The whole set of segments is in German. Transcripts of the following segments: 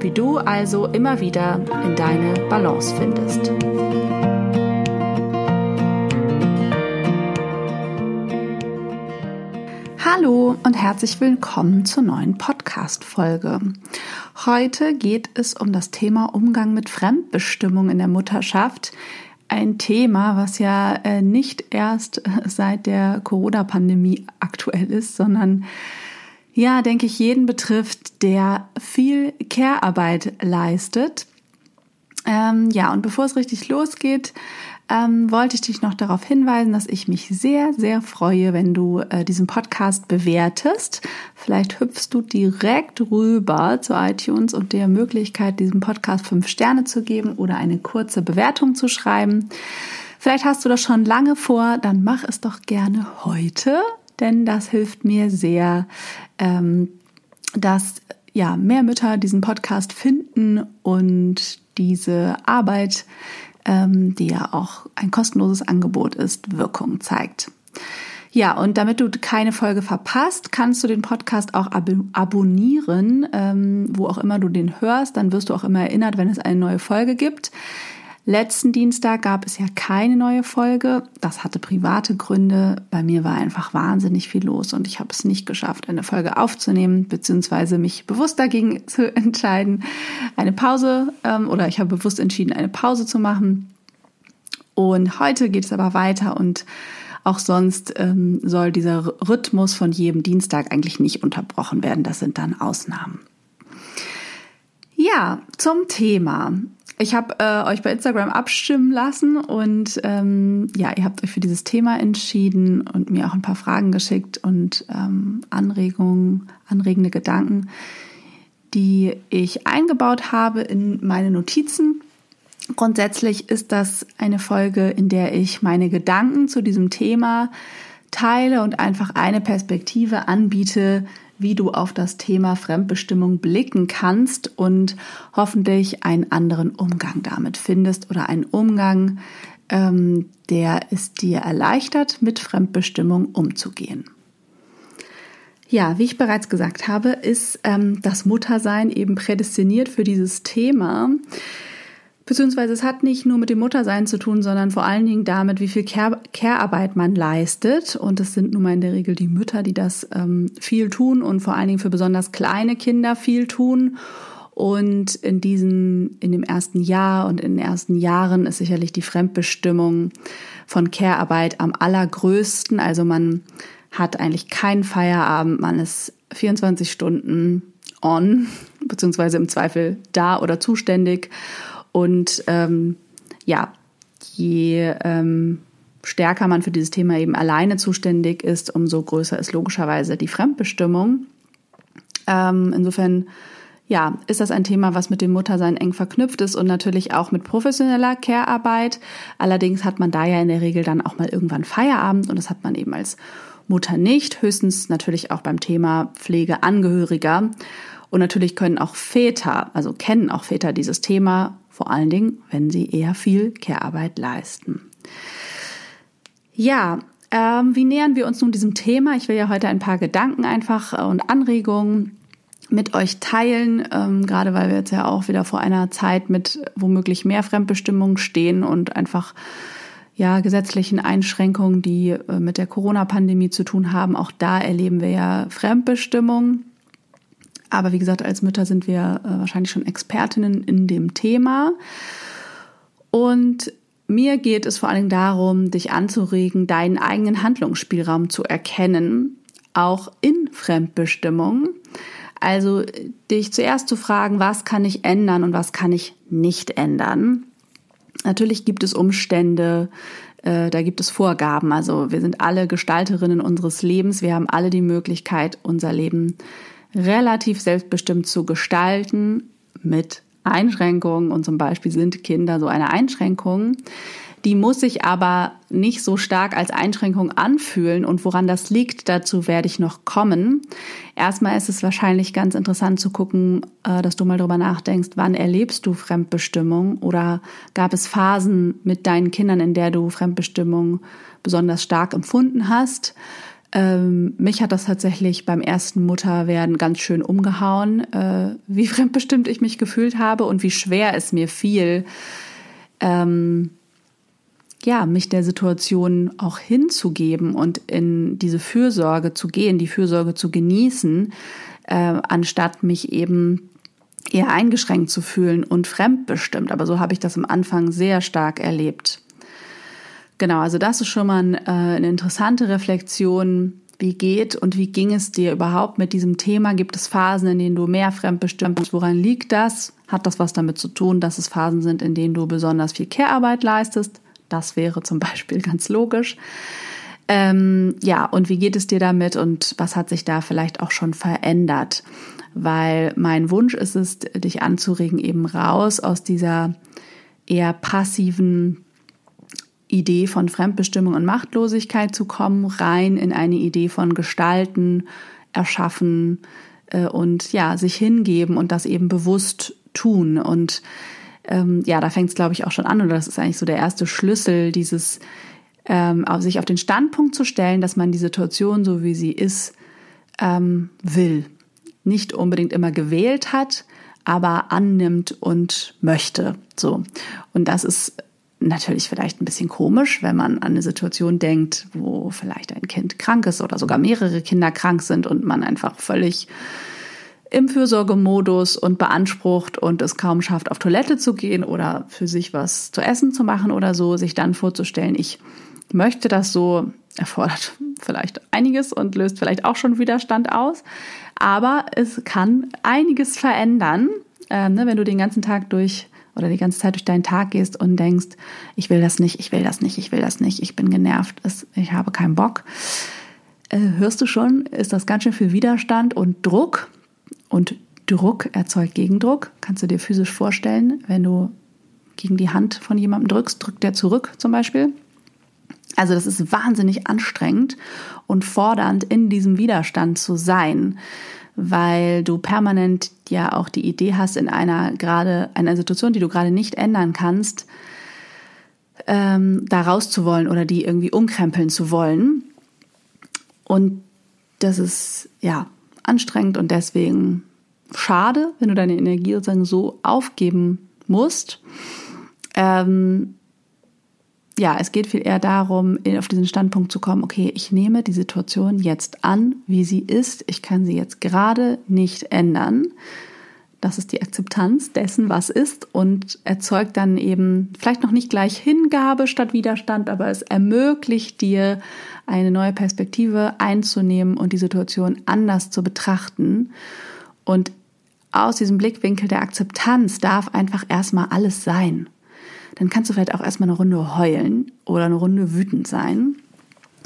wie du also immer wieder in deine Balance findest. Hallo und herzlich willkommen zur neuen Podcast-Folge. Heute geht es um das Thema Umgang mit Fremdbestimmung in der Mutterschaft. Ein Thema, was ja äh, nicht erst seit der Corona-Pandemie aktuell ist, sondern ja, denke ich, jeden betrifft, der viel Care-Arbeit leistet. Ähm, ja, und bevor es richtig losgeht, ähm, wollte ich dich noch darauf hinweisen, dass ich mich sehr, sehr freue, wenn du äh, diesen Podcast bewertest. Vielleicht hüpfst du direkt rüber zu iTunes und der Möglichkeit, diesem Podcast fünf Sterne zu geben oder eine kurze Bewertung zu schreiben. Vielleicht hast du das schon lange vor, dann mach es doch gerne heute denn das hilft mir sehr, ähm, dass ja mehr Mütter diesen Podcast finden und diese Arbeit, ähm, die ja auch ein kostenloses Angebot ist, Wirkung zeigt. Ja, und damit du keine Folge verpasst, kannst du den Podcast auch ab abonnieren, ähm, wo auch immer du den hörst. Dann wirst du auch immer erinnert, wenn es eine neue Folge gibt. Letzten Dienstag gab es ja keine neue Folge. Das hatte private Gründe. Bei mir war einfach wahnsinnig viel los und ich habe es nicht geschafft, eine Folge aufzunehmen, beziehungsweise mich bewusst dagegen zu entscheiden, eine Pause ähm, oder ich habe bewusst entschieden, eine Pause zu machen. Und heute geht es aber weiter und auch sonst ähm, soll dieser Rhythmus von jedem Dienstag eigentlich nicht unterbrochen werden. Das sind dann Ausnahmen. Ja, zum Thema. Ich habe äh, euch bei Instagram abstimmen lassen und ähm, ja, ihr habt euch für dieses Thema entschieden und mir auch ein paar Fragen geschickt und ähm, Anregungen, anregende Gedanken, die ich eingebaut habe in meine Notizen. Grundsätzlich ist das eine Folge, in der ich meine Gedanken zu diesem Thema teile und einfach eine Perspektive anbiete, wie du auf das Thema Fremdbestimmung blicken kannst und hoffentlich einen anderen Umgang damit findest oder einen Umgang, ähm, der es dir erleichtert, mit Fremdbestimmung umzugehen. Ja, wie ich bereits gesagt habe, ist ähm, das Muttersein eben prädestiniert für dieses Thema. Beziehungsweise es hat nicht nur mit dem Muttersein zu tun, sondern vor allen Dingen damit, wie viel Care-Arbeit man leistet. Und es sind nun mal in der Regel die Mütter, die das ähm, viel tun und vor allen Dingen für besonders kleine Kinder viel tun. Und in diesen, in dem ersten Jahr und in den ersten Jahren ist sicherlich die Fremdbestimmung von Care-Arbeit am allergrößten. Also man hat eigentlich keinen Feierabend, man ist 24 Stunden on, beziehungsweise im Zweifel da oder zuständig. Und ähm, ja, je ähm, stärker man für dieses Thema eben alleine zuständig ist, umso größer ist logischerweise die Fremdbestimmung. Ähm, insofern ja, ist das ein Thema, was mit dem Muttersein eng verknüpft ist und natürlich auch mit professioneller Care-Arbeit. Allerdings hat man da ja in der Regel dann auch mal irgendwann Feierabend und das hat man eben als Mutter nicht, höchstens natürlich auch beim Thema Pflege Angehöriger. Und natürlich können auch Väter, also kennen auch Väter dieses Thema vor allen Dingen, wenn sie eher viel Care-Arbeit leisten. Ja, ähm, wie nähern wir uns nun diesem Thema? Ich will ja heute ein paar Gedanken einfach äh, und Anregungen mit euch teilen, ähm, gerade weil wir jetzt ja auch wieder vor einer Zeit mit womöglich mehr Fremdbestimmung stehen und einfach ja gesetzlichen Einschränkungen, die äh, mit der Corona-Pandemie zu tun haben. Auch da erleben wir ja Fremdbestimmung. Aber wie gesagt, als Mütter sind wir äh, wahrscheinlich schon Expertinnen in dem Thema. Und mir geht es vor Dingen darum, dich anzuregen, deinen eigenen Handlungsspielraum zu erkennen, auch in Fremdbestimmung. Also dich zuerst zu fragen, was kann ich ändern und was kann ich nicht ändern. Natürlich gibt es Umstände, äh, da gibt es Vorgaben. Also wir sind alle Gestalterinnen unseres Lebens. Wir haben alle die Möglichkeit, unser Leben relativ selbstbestimmt zu gestalten mit Einschränkungen. Und zum Beispiel sind Kinder so eine Einschränkung. Die muss sich aber nicht so stark als Einschränkung anfühlen. Und woran das liegt, dazu werde ich noch kommen. Erstmal ist es wahrscheinlich ganz interessant zu gucken, äh, dass du mal drüber nachdenkst, wann erlebst du Fremdbestimmung oder gab es Phasen mit deinen Kindern, in der du Fremdbestimmung besonders stark empfunden hast. Ähm, mich hat das tatsächlich beim ersten Mutterwerden ganz schön umgehauen, äh, wie fremdbestimmt ich mich gefühlt habe und wie schwer es mir fiel, ähm, ja, mich der Situation auch hinzugeben und in diese Fürsorge zu gehen, die Fürsorge zu genießen, äh, anstatt mich eben eher eingeschränkt zu fühlen und fremdbestimmt. Aber so habe ich das am Anfang sehr stark erlebt. Genau, also das ist schon mal ein, äh, eine interessante Reflexion. Wie geht und wie ging es dir überhaupt mit diesem Thema? Gibt es Phasen, in denen du mehr fremdbestimmt bist? Woran liegt das? Hat das was damit zu tun, dass es Phasen sind, in denen du besonders viel Care-Arbeit leistest? Das wäre zum Beispiel ganz logisch. Ähm, ja, und wie geht es dir damit und was hat sich da vielleicht auch schon verändert? Weil mein Wunsch ist es, dich anzuregen, eben raus aus dieser eher passiven Idee von Fremdbestimmung und Machtlosigkeit zu kommen, rein in eine Idee von Gestalten, Erschaffen äh, und ja, sich hingeben und das eben bewusst tun. Und ähm, ja, da fängt es, glaube ich, auch schon an, oder das ist eigentlich so der erste Schlüssel, dieses ähm, sich auf den Standpunkt zu stellen, dass man die Situation, so wie sie ist, ähm, will. Nicht unbedingt immer gewählt hat, aber annimmt und möchte. So. Und das ist natürlich vielleicht ein bisschen komisch, wenn man an eine Situation denkt, wo vielleicht ein Kind krank ist oder sogar mehrere Kinder krank sind und man einfach völlig im Fürsorgemodus und beansprucht und es kaum schafft, auf Toilette zu gehen oder für sich was zu essen zu machen oder so, sich dann vorzustellen, ich möchte das so, erfordert vielleicht einiges und löst vielleicht auch schon Widerstand aus. Aber es kann einiges verändern, äh, ne, wenn du den ganzen Tag durch oder die ganze Zeit durch deinen Tag gehst und denkst, ich will das nicht, ich will das nicht, ich will das nicht, ich bin genervt, ich habe keinen Bock. Äh, hörst du schon, ist das ganz schön viel Widerstand und Druck und Druck erzeugt Gegendruck. Kannst du dir physisch vorstellen, wenn du gegen die Hand von jemandem drückst, drückt der zurück zum Beispiel. Also das ist wahnsinnig anstrengend und fordernd, in diesem Widerstand zu sein, weil du permanent ja auch die Idee hast, in einer gerade einer Situation, die du gerade nicht ändern kannst, ähm, da raus zu wollen oder die irgendwie umkrempeln zu wollen. Und das ist ja anstrengend und deswegen schade, wenn du deine Energie sozusagen so aufgeben musst. Ähm, ja, es geht viel eher darum, auf diesen Standpunkt zu kommen, okay, ich nehme die Situation jetzt an, wie sie ist. Ich kann sie jetzt gerade nicht ändern. Das ist die Akzeptanz dessen, was ist und erzeugt dann eben vielleicht noch nicht gleich Hingabe statt Widerstand, aber es ermöglicht dir eine neue Perspektive einzunehmen und die Situation anders zu betrachten. Und aus diesem Blickwinkel der Akzeptanz darf einfach erstmal alles sein. Dann kannst du vielleicht auch erstmal eine Runde heulen oder eine Runde wütend sein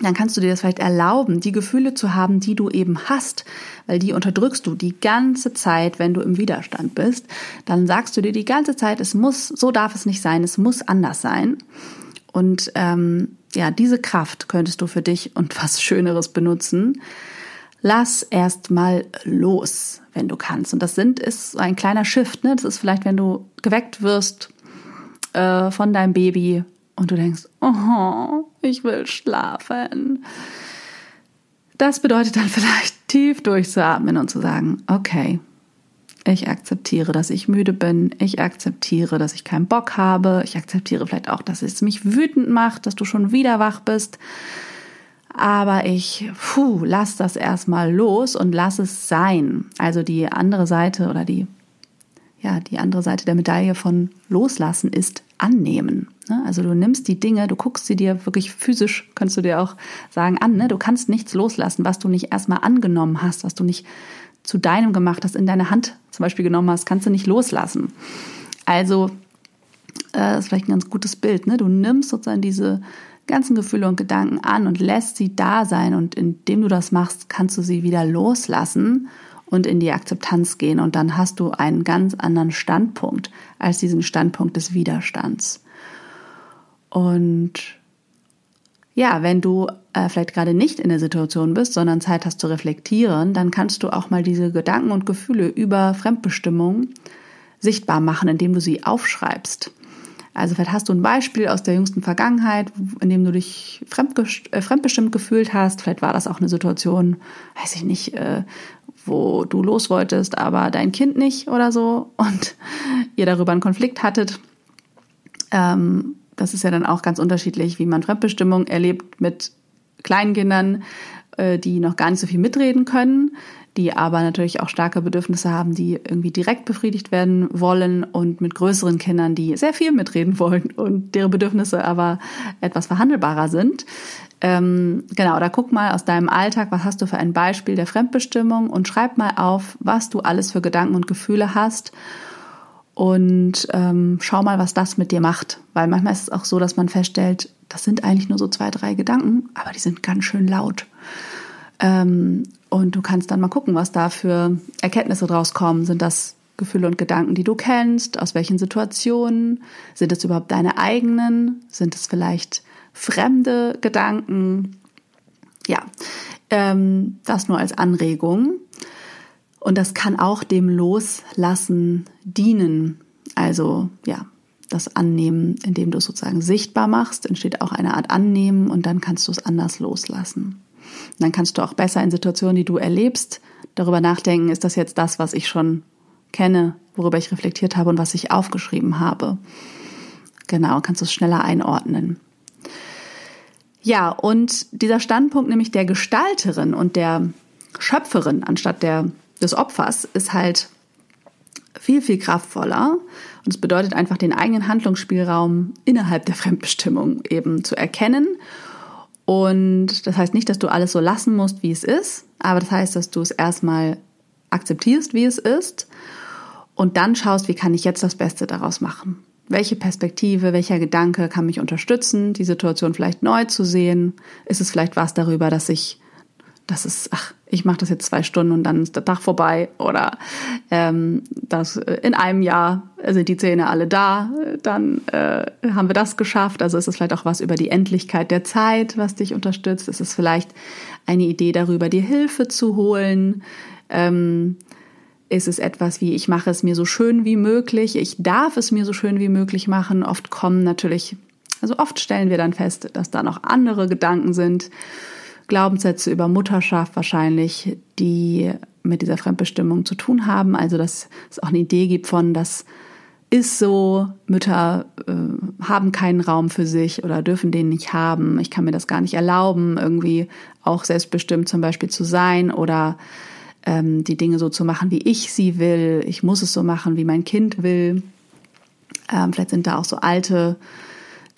dann kannst du dir das vielleicht erlauben, die Gefühle zu haben, die du eben hast, weil die unterdrückst du die ganze Zeit, wenn du im Widerstand bist. Dann sagst du dir die ganze Zeit, es muss, so darf es nicht sein, es muss anders sein. Und ähm, ja, diese Kraft könntest du für dich und was Schöneres benutzen. Lass erst mal los, wenn du kannst. Und das sind ist ein kleiner Shift. Ne? Das ist vielleicht, wenn du geweckt wirst äh, von deinem Baby und du denkst, oh, ich will schlafen. Das bedeutet dann vielleicht tief durchzuatmen und zu sagen, okay, ich akzeptiere, dass ich müde bin. Ich akzeptiere, dass ich keinen Bock habe. Ich akzeptiere vielleicht auch, dass es mich wütend macht, dass du schon wieder wach bist. Aber ich, puh, lass das erstmal los und lass es sein. Also die andere Seite oder die ja, die andere Seite der Medaille von Loslassen ist annehmen. Ne? Also du nimmst die Dinge, du guckst sie dir wirklich physisch, kannst du dir auch sagen, an. Ne? Du kannst nichts loslassen, was du nicht erstmal angenommen hast, was du nicht zu deinem gemacht hast, in deine Hand zum Beispiel genommen hast, kannst du nicht loslassen. Also, äh, ist vielleicht ein ganz gutes Bild. Ne? Du nimmst sozusagen diese ganzen Gefühle und Gedanken an und lässt sie da sein. Und indem du das machst, kannst du sie wieder loslassen und in die Akzeptanz gehen. Und dann hast du einen ganz anderen Standpunkt als diesen Standpunkt des Widerstands. Und ja, wenn du äh, vielleicht gerade nicht in der Situation bist, sondern Zeit hast zu reflektieren, dann kannst du auch mal diese Gedanken und Gefühle über Fremdbestimmung sichtbar machen, indem du sie aufschreibst. Also vielleicht hast du ein Beispiel aus der jüngsten Vergangenheit, in dem du dich äh, fremdbestimmt gefühlt hast. Vielleicht war das auch eine Situation, weiß ich nicht, äh, wo du los wolltest, aber dein Kind nicht oder so und ihr darüber einen Konflikt hattet. Ähm, das ist ja dann auch ganz unterschiedlich, wie man Fremdbestimmung erlebt mit kleinen Kindern, äh, die noch gar nicht so viel mitreden können, die aber natürlich auch starke Bedürfnisse haben, die irgendwie direkt befriedigt werden wollen und mit größeren Kindern, die sehr viel mitreden wollen und deren Bedürfnisse aber etwas verhandelbarer sind. Ähm, genau, da guck mal aus deinem Alltag, was hast du für ein Beispiel der Fremdbestimmung und schreib mal auf, was du alles für Gedanken und Gefühle hast und ähm, schau mal, was das mit dir macht. Weil manchmal ist es auch so, dass man feststellt, das sind eigentlich nur so zwei, drei Gedanken, aber die sind ganz schön laut. Ähm, und du kannst dann mal gucken, was da für Erkenntnisse draus kommen. Sind das Gefühle und Gedanken, die du kennst? Aus welchen Situationen? Sind es überhaupt deine eigenen? Sind es vielleicht fremde Gedanken. Ja, ähm, das nur als Anregung. Und das kann auch dem Loslassen dienen. Also ja, das Annehmen, indem du es sozusagen sichtbar machst, entsteht auch eine Art Annehmen und dann kannst du es anders loslassen. Dann kannst du auch besser in Situationen, die du erlebst, darüber nachdenken, ist das jetzt das, was ich schon kenne, worüber ich reflektiert habe und was ich aufgeschrieben habe. Genau, kannst du es schneller einordnen. Ja, und dieser Standpunkt nämlich der Gestalterin und der Schöpferin anstatt der, des Opfers ist halt viel, viel kraftvoller. Und es bedeutet einfach, den eigenen Handlungsspielraum innerhalb der Fremdbestimmung eben zu erkennen. Und das heißt nicht, dass du alles so lassen musst, wie es ist, aber das heißt, dass du es erstmal akzeptierst, wie es ist und dann schaust, wie kann ich jetzt das Beste daraus machen welche Perspektive, welcher Gedanke kann mich unterstützen, die Situation vielleicht neu zu sehen? Ist es vielleicht was darüber, dass ich, dass es, ach, ich mache das jetzt zwei Stunden und dann ist der Tag vorbei oder ähm, dass in einem Jahr sind die Zähne alle da, dann äh, haben wir das geschafft. Also ist es vielleicht auch was über die Endlichkeit der Zeit, was dich unterstützt. Ist es vielleicht eine Idee darüber, dir Hilfe zu holen? Ähm, ist es etwas wie, ich mache es mir so schön wie möglich, ich darf es mir so schön wie möglich machen. Oft kommen natürlich, also oft stellen wir dann fest, dass da noch andere Gedanken sind, Glaubenssätze über Mutterschaft wahrscheinlich, die mit dieser Fremdbestimmung zu tun haben. Also dass es auch eine Idee gibt von, das ist so, Mütter äh, haben keinen Raum für sich oder dürfen den nicht haben. Ich kann mir das gar nicht erlauben, irgendwie auch selbstbestimmt zum Beispiel zu sein oder ähm, die Dinge so zu machen, wie ich sie will. Ich muss es so machen, wie mein Kind will. Ähm, vielleicht sind da auch so alte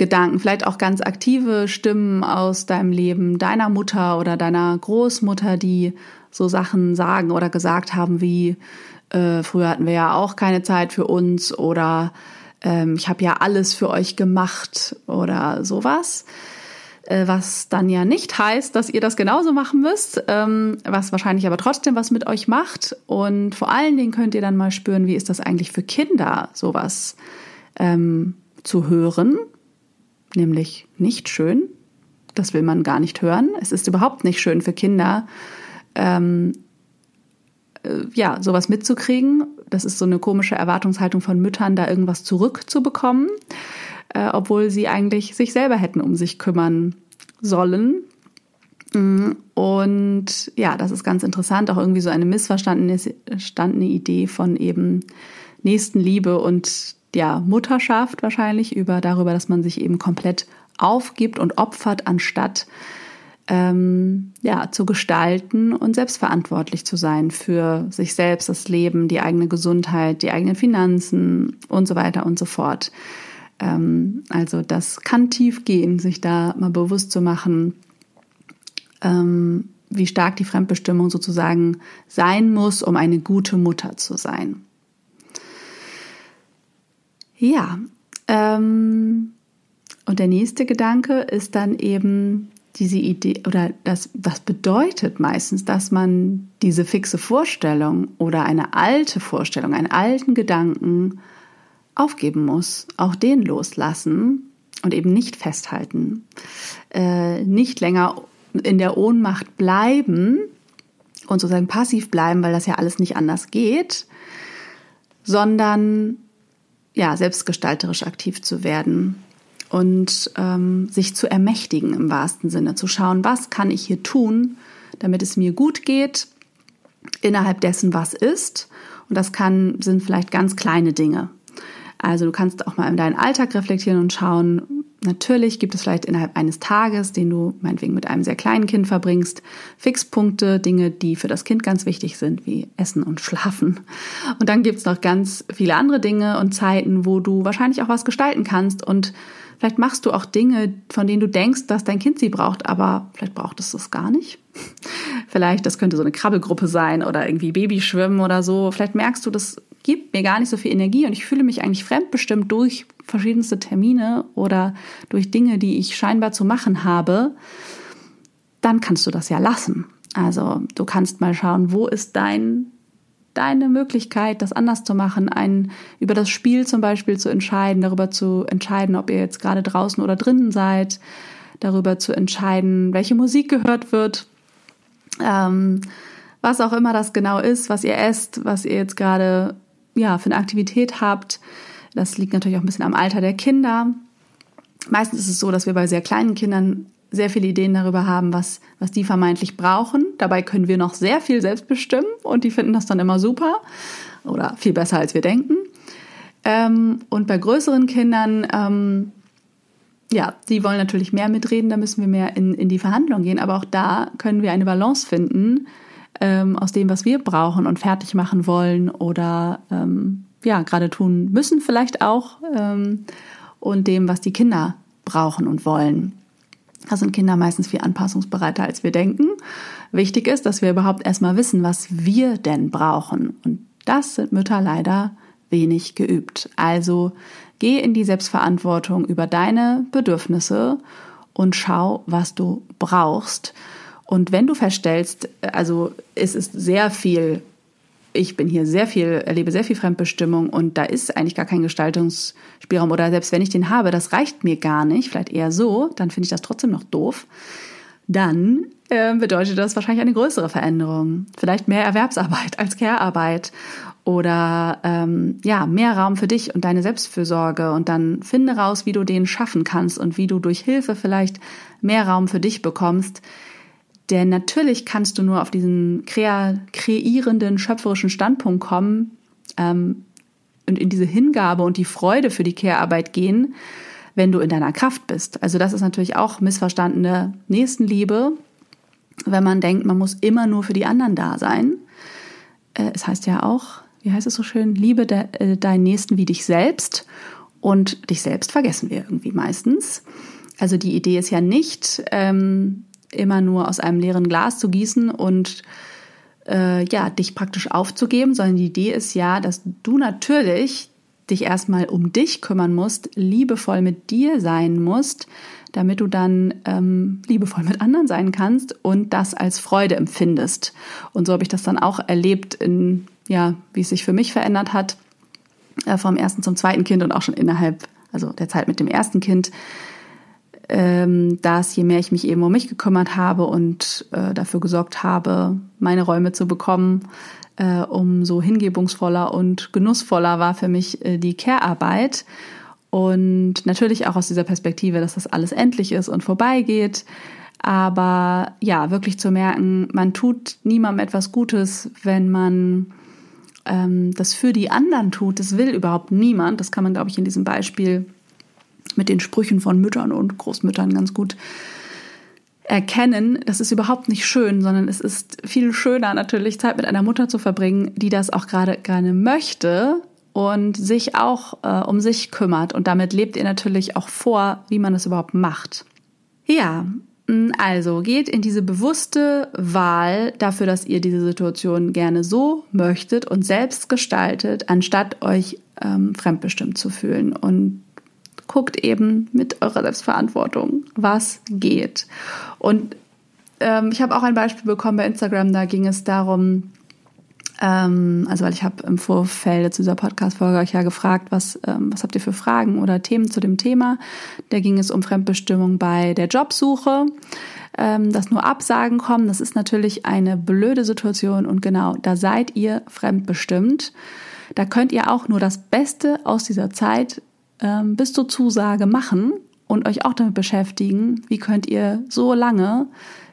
Gedanken, vielleicht auch ganz aktive Stimmen aus deinem Leben, deiner Mutter oder deiner Großmutter, die so Sachen sagen oder gesagt haben wie, äh, früher hatten wir ja auch keine Zeit für uns oder ähm, ich habe ja alles für euch gemacht oder sowas. Äh, was dann ja nicht heißt, dass ihr das genauso machen müsst, ähm, was wahrscheinlich aber trotzdem was mit euch macht. Und vor allen Dingen könnt ihr dann mal spüren, wie ist das eigentlich für Kinder, sowas ähm, zu hören, nämlich nicht schön. Das will man gar nicht hören. Es ist überhaupt nicht schön für Kinder, ähm, äh, ja, sowas mitzukriegen. Das ist so eine komische Erwartungshaltung von Müttern, da irgendwas zurückzubekommen äh, obwohl sie eigentlich sich selber hätten um sich kümmern sollen. Mm, und ja, das ist ganz interessant, auch irgendwie so eine missverstandene Idee von eben Nächstenliebe und ja, Mutterschaft wahrscheinlich über darüber, dass man sich eben komplett aufgibt und opfert, anstatt ähm, ja, zu gestalten und selbstverantwortlich zu sein für sich selbst, das Leben, die eigene Gesundheit, die eigenen Finanzen und so weiter und so fort. Ähm, also das kann tief gehen, sich da mal bewusst zu machen, ähm, wie stark die Fremdbestimmung sozusagen sein muss, um eine gute Mutter zu sein. Ja, ähm, und der nächste Gedanke ist dann eben diese Idee oder das, das bedeutet meistens, dass man diese fixe Vorstellung oder eine alte Vorstellung, einen alten Gedanken aufgeben muss, auch den loslassen und eben nicht festhalten, äh, nicht länger in der Ohnmacht bleiben und sozusagen passiv bleiben, weil das ja alles nicht anders geht, sondern ja selbstgestalterisch aktiv zu werden und ähm, sich zu ermächtigen im wahrsten Sinne, zu schauen, was kann ich hier tun, damit es mir gut geht innerhalb dessen, was ist. Und das kann sind vielleicht ganz kleine Dinge. Also du kannst auch mal in deinen Alltag reflektieren und schauen, Natürlich gibt es vielleicht innerhalb eines Tages, den du meinetwegen mit einem sehr kleinen Kind verbringst, Fixpunkte, Dinge, die für das Kind ganz wichtig sind, wie Essen und Schlafen. Und dann gibt es noch ganz viele andere Dinge und Zeiten, wo du wahrscheinlich auch was gestalten kannst und vielleicht machst du auch Dinge, von denen du denkst, dass dein Kind sie braucht, aber vielleicht braucht es das gar nicht. Vielleicht, das könnte so eine Krabbelgruppe sein oder irgendwie Babyschwimmen oder so. Vielleicht merkst du, das gibt mir gar nicht so viel Energie und ich fühle mich eigentlich fremdbestimmt durch verschiedenste Termine oder durch Dinge, die ich scheinbar zu machen habe, dann kannst du das ja lassen. Also du kannst mal schauen, wo ist dein, deine Möglichkeit, das anders zu machen, ein, über das Spiel zum Beispiel zu entscheiden, darüber zu entscheiden, ob ihr jetzt gerade draußen oder drinnen seid, darüber zu entscheiden, welche Musik gehört wird, ähm, was auch immer das genau ist, was ihr esst, was ihr jetzt gerade ja, für eine Aktivität habt. Das liegt natürlich auch ein bisschen am Alter der Kinder. Meistens ist es so, dass wir bei sehr kleinen Kindern sehr viele Ideen darüber haben, was, was die vermeintlich brauchen. Dabei können wir noch sehr viel selbst bestimmen und die finden das dann immer super oder viel besser, als wir denken. Ähm, und bei größeren Kindern, ähm, ja, die wollen natürlich mehr mitreden, da müssen wir mehr in, in die Verhandlung gehen. Aber auch da können wir eine Balance finden ähm, aus dem, was wir brauchen und fertig machen wollen oder ähm, ja, gerade tun müssen vielleicht auch ähm, und dem, was die Kinder brauchen und wollen. Da sind Kinder meistens viel anpassungsbereiter, als wir denken. Wichtig ist, dass wir überhaupt erstmal wissen, was wir denn brauchen. Und das sind Mütter leider wenig geübt. Also geh in die Selbstverantwortung über deine Bedürfnisse und schau, was du brauchst. Und wenn du feststellst, also es ist sehr viel ich bin hier sehr viel, erlebe sehr viel Fremdbestimmung und da ist eigentlich gar kein Gestaltungsspielraum oder selbst wenn ich den habe, das reicht mir gar nicht, vielleicht eher so, dann finde ich das trotzdem noch doof, dann äh, bedeutet das wahrscheinlich eine größere Veränderung. Vielleicht mehr Erwerbsarbeit als Care-Arbeit oder ähm, ja, mehr Raum für dich und deine Selbstfürsorge und dann finde raus, wie du den schaffen kannst und wie du durch Hilfe vielleicht mehr Raum für dich bekommst denn natürlich kannst du nur auf diesen kreierenden, schöpferischen Standpunkt kommen ähm, und in diese Hingabe und die Freude für die Care-Arbeit gehen, wenn du in deiner Kraft bist. Also das ist natürlich auch missverstandene Nächstenliebe, wenn man denkt, man muss immer nur für die anderen da sein. Äh, es heißt ja auch, wie heißt es so schön, liebe de, äh, deinen Nächsten wie dich selbst. Und dich selbst vergessen wir irgendwie meistens. Also die Idee ist ja nicht, ähm, immer nur aus einem leeren Glas zu gießen und äh, ja, dich praktisch aufzugeben, sondern die Idee ist ja, dass du natürlich dich erstmal um dich kümmern musst, liebevoll mit dir sein musst, damit du dann ähm, liebevoll mit anderen sein kannst und das als Freude empfindest. Und so habe ich das dann auch erlebt, in, ja, wie es sich für mich verändert hat, äh, vom ersten zum zweiten Kind und auch schon innerhalb, also der Zeit mit dem ersten Kind, ähm, dass je mehr ich mich eben um mich gekümmert habe und äh, dafür gesorgt habe, meine Räume zu bekommen, äh, umso hingebungsvoller und genussvoller war für mich äh, die Care-Arbeit. Und natürlich auch aus dieser Perspektive, dass das alles endlich ist und vorbeigeht. Aber ja, wirklich zu merken, man tut niemandem etwas Gutes, wenn man ähm, das für die anderen tut. Das will überhaupt niemand. Das kann man, glaube ich, in diesem Beispiel mit den Sprüchen von Müttern und Großmüttern ganz gut erkennen, das ist überhaupt nicht schön, sondern es ist viel schöner natürlich Zeit mit einer Mutter zu verbringen, die das auch gerade gerne möchte und sich auch äh, um sich kümmert. Und damit lebt ihr natürlich auch vor, wie man es überhaupt macht. Ja, also geht in diese bewusste Wahl dafür, dass ihr diese Situation gerne so möchtet und selbst gestaltet, anstatt euch ähm, fremdbestimmt zu fühlen. Und guckt eben mit eurer Selbstverantwortung, was geht. Und ähm, ich habe auch ein Beispiel bekommen bei Instagram, da ging es darum, ähm, also weil ich habe im Vorfeld zu dieser Podcast-Folge euch ja gefragt, was, ähm, was habt ihr für Fragen oder Themen zu dem Thema. Da ging es um Fremdbestimmung bei der Jobsuche. Ähm, dass nur Absagen kommen, das ist natürlich eine blöde Situation und genau, da seid ihr fremdbestimmt. Da könnt ihr auch nur das Beste aus dieser Zeit ähm, bis zur Zusage machen und euch auch damit beschäftigen, wie könnt ihr so lange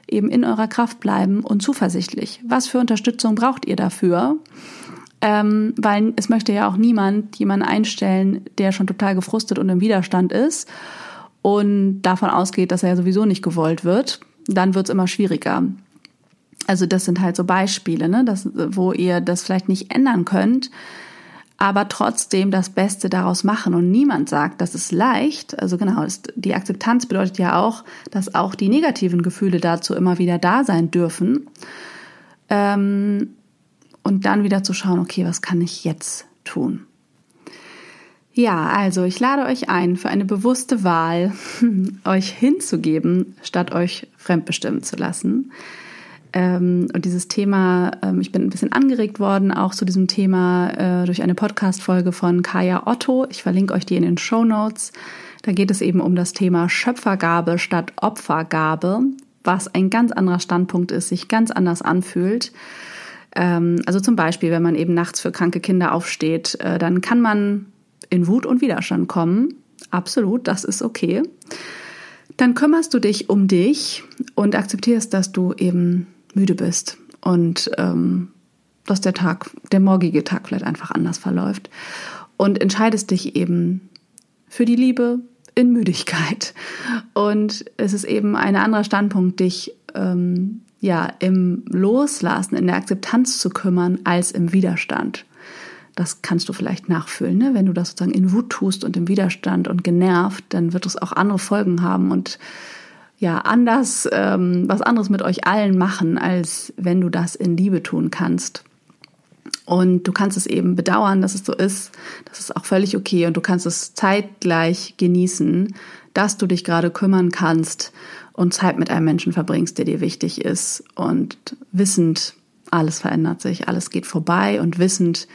eben in eurer Kraft bleiben und zuversichtlich. Was für Unterstützung braucht ihr dafür? Ähm, weil es möchte ja auch niemand jemanden einstellen, der schon total gefrustet und im Widerstand ist und davon ausgeht, dass er ja sowieso nicht gewollt wird. Dann wird es immer schwieriger. Also das sind halt so Beispiele, ne, das, wo ihr das vielleicht nicht ändern könnt, aber trotzdem das Beste daraus machen. Und niemand sagt, das ist leicht. Also genau, die Akzeptanz bedeutet ja auch, dass auch die negativen Gefühle dazu immer wieder da sein dürfen. Ähm, und dann wieder zu schauen, okay, was kann ich jetzt tun? Ja, also ich lade euch ein, für eine bewusste Wahl euch hinzugeben, statt euch fremdbestimmen zu lassen. Ähm, und dieses Thema, ähm, ich bin ein bisschen angeregt worden, auch zu diesem Thema äh, durch eine Podcast-Folge von Kaya Otto. Ich verlinke euch die in den Show Notes. Da geht es eben um das Thema Schöpfergabe statt Opfergabe, was ein ganz anderer Standpunkt ist, sich ganz anders anfühlt. Ähm, also zum Beispiel, wenn man eben nachts für kranke Kinder aufsteht, äh, dann kann man in Wut und Widerstand kommen. Absolut, das ist okay. Dann kümmerst du dich um dich und akzeptierst, dass du eben müde bist und ähm, dass der Tag, der morgige Tag vielleicht einfach anders verläuft und entscheidest dich eben für die Liebe in Müdigkeit. Und es ist eben ein anderer Standpunkt, dich ähm, ja im Loslassen, in der Akzeptanz zu kümmern, als im Widerstand. Das kannst du vielleicht nachfühlen. Ne? Wenn du das sozusagen in Wut tust und im Widerstand und genervt, dann wird es auch andere Folgen haben und ja, anders, ähm, was anderes mit euch allen machen, als wenn du das in Liebe tun kannst. Und du kannst es eben bedauern, dass es so ist. Das ist auch völlig okay. Und du kannst es zeitgleich genießen, dass du dich gerade kümmern kannst und Zeit mit einem Menschen verbringst, der dir wichtig ist. Und wissend, alles verändert sich, alles geht vorbei und wissend,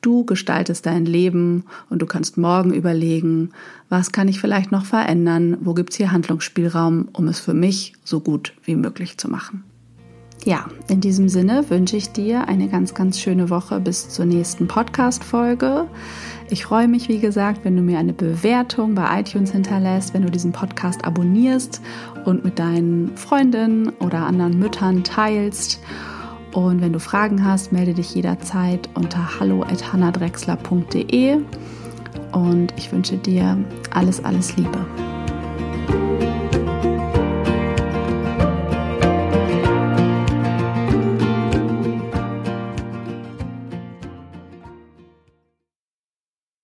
Du gestaltest dein Leben und du kannst morgen überlegen, was kann ich vielleicht noch verändern, wo gibt es hier Handlungsspielraum, um es für mich so gut wie möglich zu machen. Ja, in diesem Sinne wünsche ich dir eine ganz, ganz schöne Woche bis zur nächsten Podcast-Folge. Ich freue mich, wie gesagt, wenn du mir eine Bewertung bei iTunes hinterlässt, wenn du diesen Podcast abonnierst und mit deinen Freundinnen oder anderen Müttern teilst. Und wenn du Fragen hast, melde dich jederzeit unter hallo.hannadrexler.de und ich wünsche dir alles, alles Liebe.